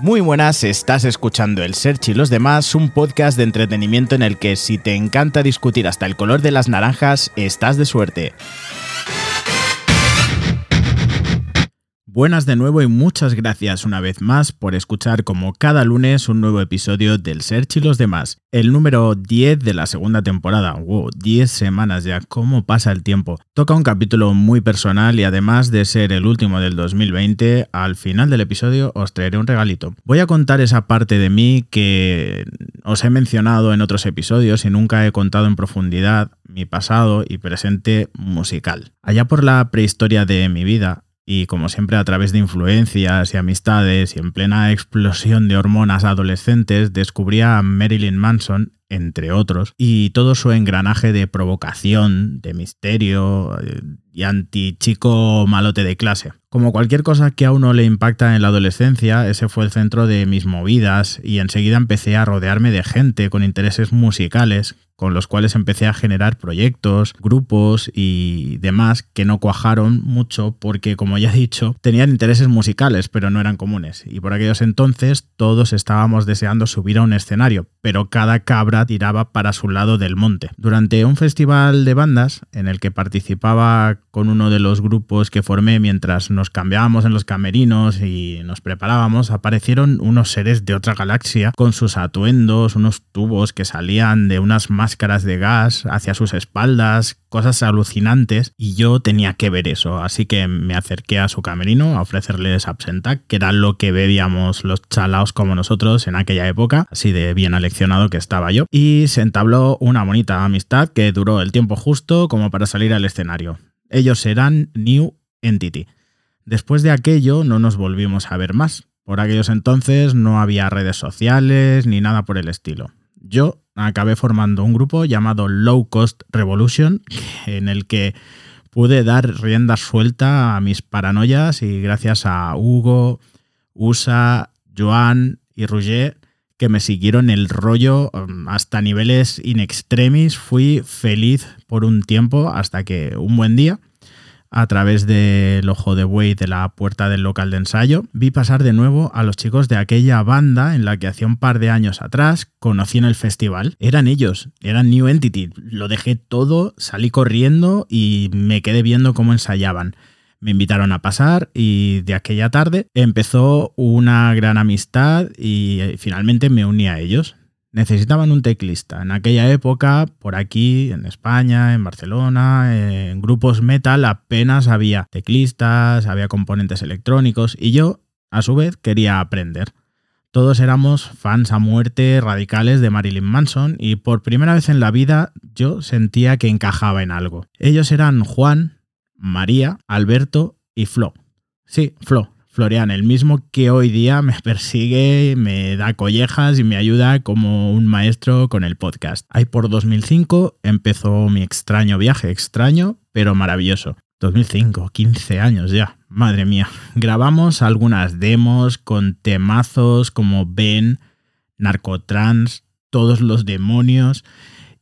Muy buenas, estás escuchando El Search y los demás, un podcast de entretenimiento en el que si te encanta discutir hasta el color de las naranjas, estás de suerte. Buenas de nuevo y muchas gracias una vez más por escuchar como cada lunes un nuevo episodio del Search y los demás, el número 10 de la segunda temporada. Wow, 10 semanas ya, cómo pasa el tiempo. Toca un capítulo muy personal y además de ser el último del 2020, al final del episodio os traeré un regalito. Voy a contar esa parte de mí que os he mencionado en otros episodios y nunca he contado en profundidad mi pasado y presente musical. Allá por la prehistoria de mi vida, y como siempre a través de influencias y amistades y en plena explosión de hormonas adolescentes descubría a Marilyn Manson, entre otros, y todo su engranaje de provocación, de misterio eh, y anti-chico malote de clase. Como cualquier cosa que a uno le impacta en la adolescencia, ese fue el centro de mis movidas y enseguida empecé a rodearme de gente con intereses musicales con los cuales empecé a generar proyectos, grupos y demás que no cuajaron mucho porque, como ya he dicho, tenían intereses musicales, pero no eran comunes. Y por aquellos entonces todos estábamos deseando subir a un escenario, pero cada cabra tiraba para su lado del monte. Durante un festival de bandas en el que participaba con uno de los grupos que formé mientras nos cambiábamos en los camerinos y nos preparábamos, aparecieron unos seres de otra galaxia con sus atuendos, unos tubos que salían de unas máscaras de gas hacia sus espaldas, cosas alucinantes, y yo tenía que ver eso, así que me acerqué a su camerino a ofrecerles absenta, que era lo que bebíamos los chalaos como nosotros en aquella época, así de bien aleccionado que estaba yo, y se entabló una bonita amistad que duró el tiempo justo como para salir al escenario. Ellos eran New Entity. Después de aquello no nos volvimos a ver más. Por aquellos entonces no había redes sociales ni nada por el estilo. Yo acabé formando un grupo llamado Low Cost Revolution, en el que pude dar rienda suelta a mis paranoias y gracias a Hugo, Usa, Joan y Roger que me siguieron el rollo um, hasta niveles in extremis, fui feliz por un tiempo hasta que un buen día a través del ojo de buey de la puerta del local de ensayo, vi pasar de nuevo a los chicos de aquella banda en la que hacía un par de años atrás conocí en el festival. Eran ellos, eran New Entity. Lo dejé todo, salí corriendo y me quedé viendo cómo ensayaban. Me invitaron a pasar y de aquella tarde empezó una gran amistad y eh, finalmente me uní a ellos necesitaban un teclista. En aquella época, por aquí, en España, en Barcelona, en grupos metal apenas había teclistas, había componentes electrónicos y yo, a su vez, quería aprender. Todos éramos fans a muerte radicales de Marilyn Manson y por primera vez en la vida yo sentía que encajaba en algo. Ellos eran Juan, María, Alberto y Flo. Sí, Flo, Florian, el mismo que hoy día me persigue, me da collejas y me ayuda como un maestro con el podcast. Ahí por 2005 empezó mi extraño viaje, extraño pero maravilloso. 2005, 15 años ya, madre mía. Grabamos algunas demos con temazos como Ben, Narcotrans, Todos los demonios.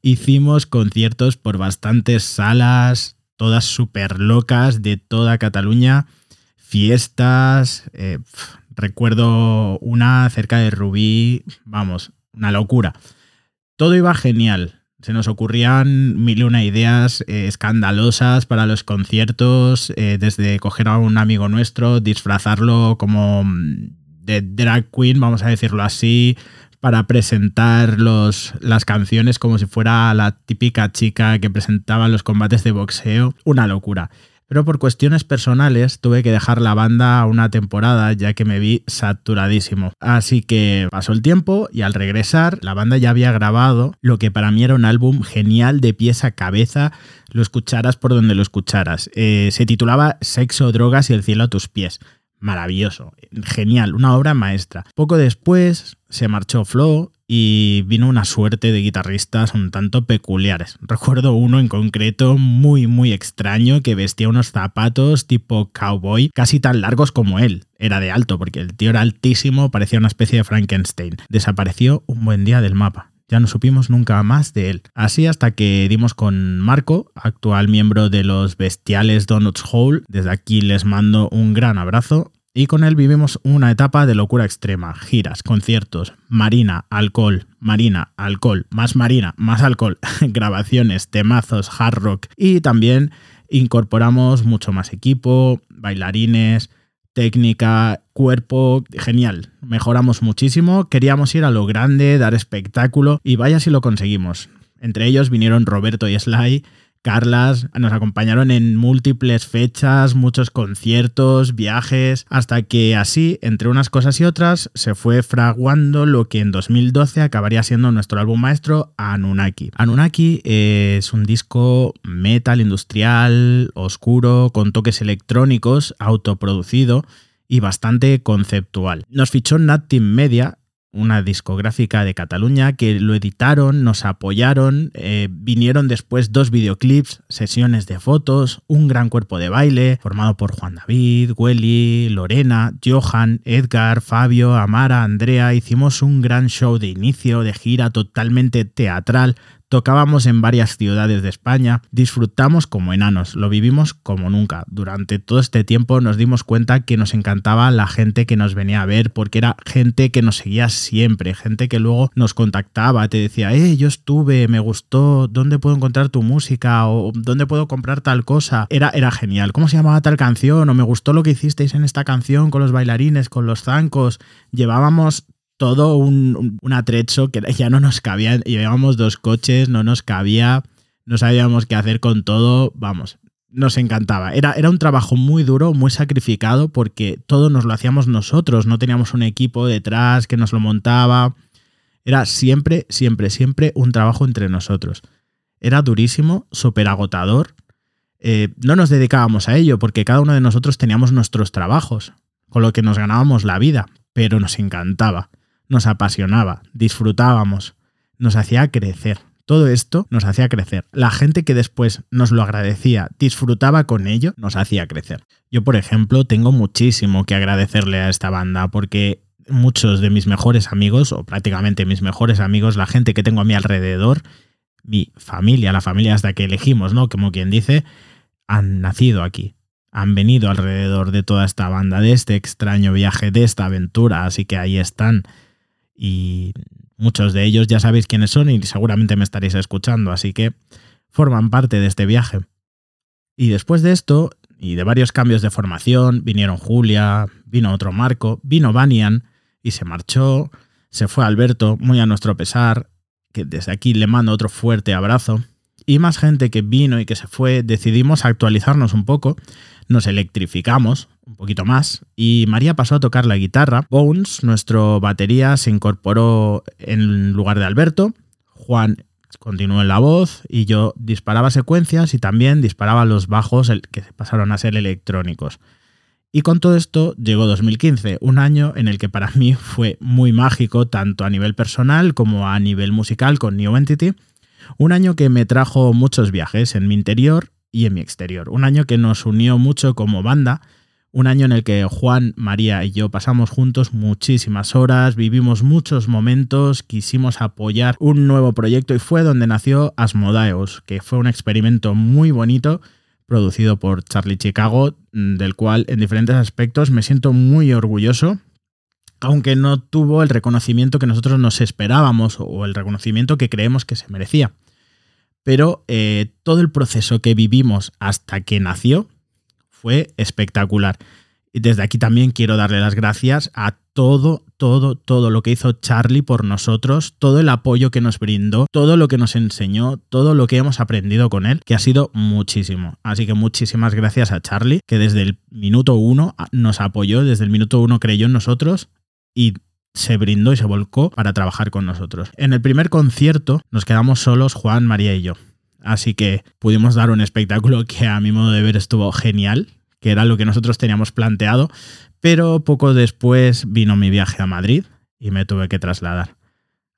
Hicimos conciertos por bastantes salas, todas súper locas de toda Cataluña fiestas. Eh, recuerdo una cerca de Rubí, vamos, una locura. Todo iba genial. Se nos ocurrían mil y una ideas eh, escandalosas para los conciertos, eh, desde coger a un amigo nuestro, disfrazarlo como mm, de drag queen, vamos a decirlo así, para presentar los, las canciones como si fuera la típica chica que presentaba los combates de boxeo. Una locura pero por cuestiones personales tuve que dejar la banda una temporada ya que me vi saturadísimo. Así que pasó el tiempo y al regresar la banda ya había grabado lo que para mí era un álbum genial de pies a cabeza, lo escucharas por donde lo escucharas. Eh, se titulaba Sexo, drogas y el cielo a tus pies. Maravilloso, genial, una obra maestra. Poco después se marchó Flo y vino una suerte de guitarristas un tanto peculiares. Recuerdo uno en concreto muy muy extraño que vestía unos zapatos tipo cowboy casi tan largos como él. Era de alto porque el tío era altísimo, parecía una especie de Frankenstein. Desapareció un buen día del mapa. Ya no supimos nunca más de él. Así hasta que dimos con Marco, actual miembro de los bestiales Donuts Hole. Desde aquí les mando un gran abrazo Y con él vivimos una etapa de locura extrema, giras, conciertos, marina, alcohol, marina, alcohol, más marina, más alcohol, grabaciones, temazos, hard rock y también incorporamos mucho más equipo, bailarines, técnica, cuerpo, genial. Mejoramos muchísimo, queríamos ir a lo grande, dar espectáculo y vaya si lo conseguimos. Entre ellos vinieron Roberto y Sly, Carlas nos acompañaron en múltiples fechas, muchos conciertos, viajes, hasta que así, entre unas cosas y otras, se fue fraguando lo que en 2012 acabaría siendo nuestro álbum maestro, Anunnaki. Anunnaki es un disco metal industrial, oscuro, con toques electrónicos, autoproducido y bastante conceptual. Nos fichó Nat Team Media una discográfica de Cataluña que lo editaron, nos apoyaron, eh, vinieron después dos videoclips, sesiones de fotos, un gran cuerpo de baile formado por Juan David, Welly, Lorena, Johan, Edgar, Fabio, Amara, Andrea. Hicimos un gran show de inicio, de gira totalmente teatral, Tocábamos en varias ciudades de España, disfrutamos como enanos, lo vivimos como nunca. Durante todo este tiempo nos dimos cuenta que nos encantaba la gente que nos venía a ver, porque era gente que nos seguía siempre, gente que luego nos contactaba, te decía, eh, yo estuve, me gustó, ¿dónde puedo encontrar tu música? o ¿dónde puedo comprar tal cosa? Era, era genial. ¿Cómo se llamaba tal canción? O me gustó lo que hicisteis en esta canción con los bailarines, con los zancos. Llevábamos todo un, atrecho que ya no nos cabía. Llevábamos dos coches, no nos cabía, no sabíamos qué hacer con todo. Vamos, nos encantaba. Era, era un trabajo muy duro, muy sacrificado, porque todo nos lo hacíamos nosotros. No teníamos un equipo detrás que nos lo montaba. Era siempre, siempre, siempre un trabajo entre nosotros. Era durísimo, súper agotador. Eh, no nos dedicábamos a ello porque cada uno de nosotros teníamos nuestros trabajos, con lo que nos ganábamos la vida, pero nos encantaba nos apasionaba, disfrutábamos, nos hacía crecer. Todo esto nos hacía crecer. La gente que después nos lo agradecía, disfrutaba con ello, nos hacía crecer. Yo, por ejemplo, tengo muchísimo que agradecerle a esta banda porque muchos de mis mejores amigos, o prácticamente mis mejores amigos, la gente que tengo a mi alrededor, mi familia, la familia hasta que elegimos, ¿no? Como quien dice, han nacido aquí, han venido alrededor de toda esta banda, de este extraño viaje, de esta aventura, así que ahí están y muchos de ellos ya sabéis quiénes son y seguramente me estaréis escuchando, así que forman parte de este viaje. Y después de esto, y de varios cambios de formación, vinieron Julia, vino otro Marco, vino Banian y se marchó, se fue Alberto, muy a nuestro pesar, que desde aquí le mando otro fuerte abrazo, y más gente que vino y que se fue, decidimos actualizarnos un poco nos electrificamos un poquito más y María pasó a tocar la guitarra. Bones, nuestro batería, se incorporó en lugar de Alberto. Juan continuó en la voz y yo disparaba secuencias y también disparaba los bajos que pasaron a ser electrónicos. Y con todo esto llegó 2015, un año en el que para mí fue muy mágico, tanto a nivel personal como a nivel musical con New Entity. Un año que me trajo muchos viajes en mi interior y en mi exterior. Un año que nos unió mucho como banda, un año en el que Juan, María y yo pasamos juntos muchísimas horas, vivimos muchos momentos, quisimos apoyar un nuevo proyecto y fue donde nació Asmodaeus, que fue un experimento muy bonito producido por Charlie Chicago, del cual en diferentes aspectos me siento muy orgulloso, aunque no tuvo el reconocimiento que nosotros nos esperábamos o el reconocimiento que creemos que se merecía. Pero eh, todo el proceso que vivimos hasta que nació fue espectacular. Y desde aquí también quiero darle las gracias a todo, todo, todo lo que hizo Charlie por nosotros, todo el apoyo que nos brindó, todo lo que nos enseñó, todo lo que hemos aprendido con él, que ha sido muchísimo. Así que muchísimas gracias a Charlie, que desde el minuto uno nos apoyó, desde el minuto uno creyó en nosotros y se brindó y se volcó para trabajar con nosotros. En el primer concierto nos quedamos solos Juan, María y yo. Así que pudimos dar un espectáculo que a mi modo de ver estuvo genial, que era lo que nosotros teníamos planteado, pero poco después vino mi viaje a Madrid y me tuve que trasladar.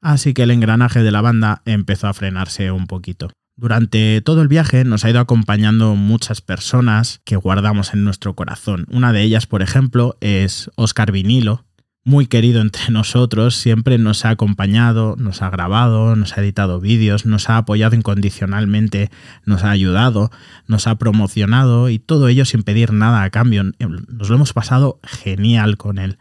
Así que el engranaje de la banda empezó a frenarse un poquito. Durante todo el viaje nos ha ido acompañando muchas personas que guardamos en nuestro corazón. Una de ellas, por ejemplo, es Oscar Vinilo, muy querido entre nosotros, siempre nos ha acompañado, nos ha grabado, nos ha editado vídeos, nos ha apoyado incondicionalmente, nos ha ayudado, nos ha promocionado y todo ello sin pedir nada a cambio. Nos lo hemos pasado genial con él.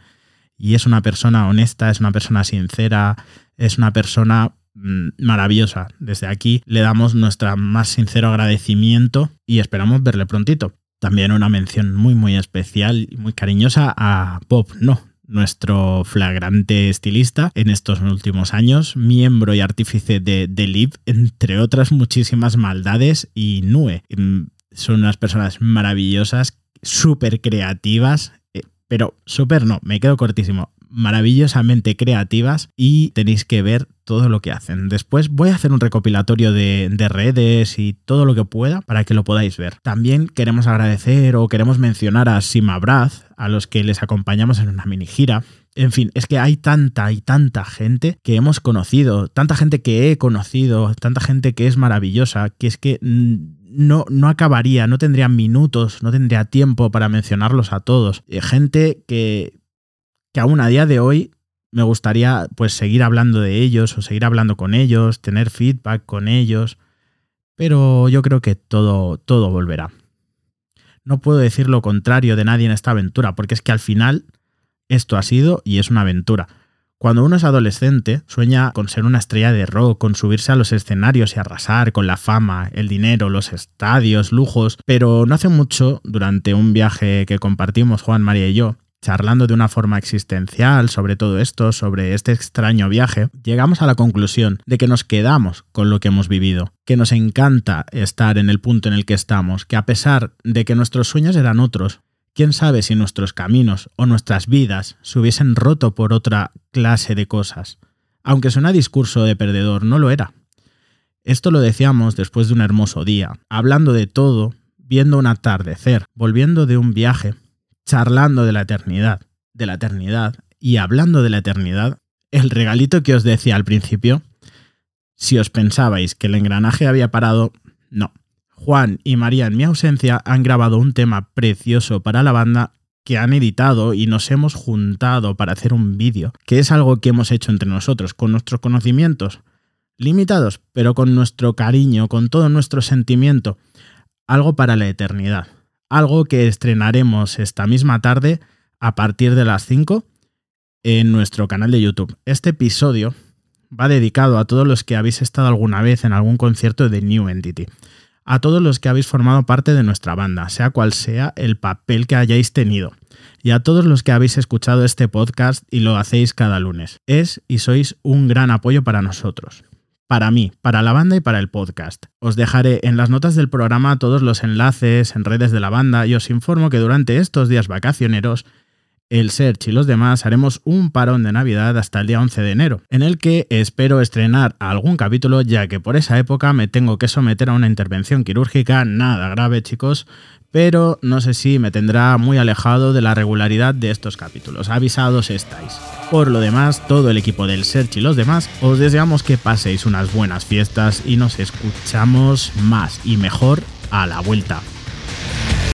Y es una persona honesta, es una persona sincera, es una persona mm, maravillosa. Desde aquí le damos nuestro más sincero agradecimiento y esperamos verle prontito. También una mención muy muy especial y muy cariñosa a Bob No, nuestro flagrante estilista en estos últimos años, miembro y artífice de The Live, entre otras muchísimas maldades, y Nue. Mm, son unas personas maravillosas, súper creativas, eh, pero súper no, me quedo cortísimo maravillosamente creativas y tenéis que ver todo lo que hacen. Después voy a hacer un recopilatorio de, redes y todo lo que pueda para que lo podáis ver. También queremos agradecer o queremos mencionar a Sima Braz, a los que les acompañamos en una mini gira. En fin, es que hay tanta y tanta gente que hemos conocido, tanta gente que he conocido, tanta gente que es maravillosa, que es que no, no acabaría, no tendría minutos, no tendría tiempo para mencionarlos a todos. Eh, gente que que aún a día de hoy me gustaría pues seguir hablando de ellos o seguir hablando con ellos, tener feedback con ellos, pero yo creo que todo, todo volverá. No puedo decir lo contrario de nadie en esta aventura, porque es que al final esto ha sido y es una aventura. Cuando uno es adolescente, sueña con ser una estrella de rock, con subirse a los escenarios y arrasar con la fama, el dinero, los estadios, lujos, pero no hace mucho, durante un viaje que compartimos Juan, María y yo, charlando de una forma existencial sobre todo esto, sobre este extraño viaje, llegamos a la conclusión de que nos quedamos con lo que hemos vivido, que nos encanta estar en el punto en el que estamos, que a pesar de que nuestros sueños eran otros, quién sabe si nuestros caminos o nuestras vidas se hubiesen roto por otra clase de cosas. Aunque suena discurso de perdedor, no lo era. Esto lo decíamos después de un hermoso día, hablando de todo, viendo un atardecer, volviendo de un viaje charlando de la eternidad, de la eternidad y hablando de la eternidad, el regalito que os decía al principio, si os pensabais que el engranaje había parado, no. Juan y María en mi ausencia han grabado un tema precioso para la banda que han editado y nos hemos juntado para hacer un vídeo, que es algo que hemos hecho entre nosotros, con nuestros conocimientos limitados, pero con nuestro cariño, con todo nuestro sentimiento, algo para la eternidad algo que estrenaremos esta misma tarde a partir de las 5 en nuestro canal de YouTube. Este episodio va dedicado a todos los que habéis estado alguna vez en algún concierto de New Entity, a todos los que habéis formado parte de nuestra banda, sea cual sea el papel que hayáis tenido, y a todos los que habéis escuchado este podcast y lo hacéis cada lunes. Es y sois un gran apoyo para nosotros para mí, para la banda y para el podcast. Os dejaré en las notas del programa todos los enlaces en redes de la banda y os informo que durante estos días vacacioneros el Search y los demás haremos un parón de Navidad hasta el día 11 de enero, en el que espero estrenar algún capítulo ya que por esa época me tengo que someter a una intervención quirúrgica nada grave chicos, pero no sé si me tendrá muy alejado de la regularidad de estos capítulos. Avisados estáis. Por lo demás, todo el equipo del Search y los demás, os deseamos que paséis unas buenas fiestas y nos escuchamos más y mejor a la vuelta.